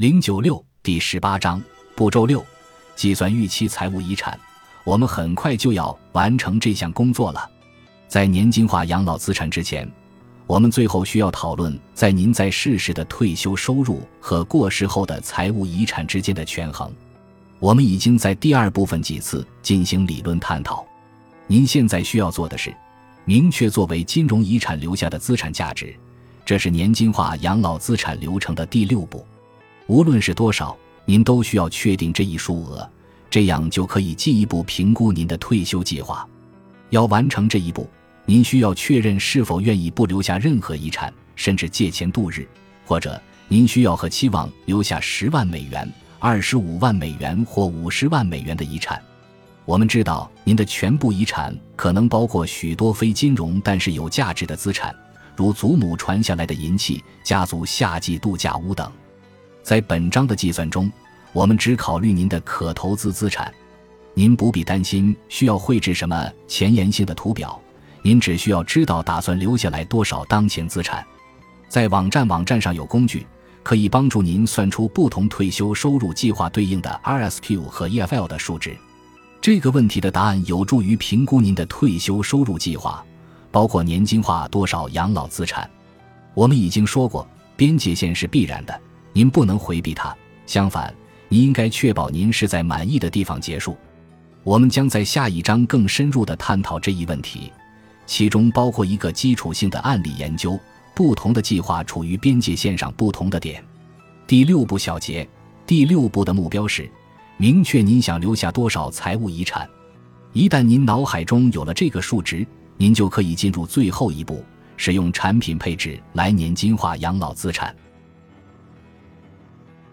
零九六第十八章步骤六：计算预期财务遗产。我们很快就要完成这项工作了。在年金化养老资产之前，我们最后需要讨论在您在世时的退休收入和过世后的财务遗产之间的权衡。我们已经在第二部分几次进行理论探讨。您现在需要做的是，明确作为金融遗产留下的资产价值。这是年金化养老资产流程的第六步。无论是多少，您都需要确定这一数额，这样就可以进一步评估您的退休计划。要完成这一步，您需要确认是否愿意不留下任何遗产，甚至借钱度日，或者您需要和期望留下十万美元、二十五万美元或五十万美元的遗产。我们知道，您的全部遗产可能包括许多非金融但是有价值的资产，如祖母传下来的银器、家族夏季度假屋等。在本章的计算中，我们只考虑您的可投资资产。您不必担心需要绘制什么前沿性的图表，您只需要知道打算留下来多少当前资产。在网站网站上有工具，可以帮助您算出不同退休收入计划对应的 RSQ 和 EFL 的数值。这个问题的答案有助于评估您的退休收入计划，包括年金化多少养老资产。我们已经说过，边界线是必然的。您不能回避它，相反，您应该确保您是在满意的地方结束。我们将在下一章更深入地探讨这一问题，其中包括一个基础性的案例研究，不同的计划处于边界线上不同的点。第六步小结：第六步的目标是明确您想留下多少财务遗产。一旦您脑海中有了这个数值，您就可以进入最后一步，使用产品配置来年金化养老资产。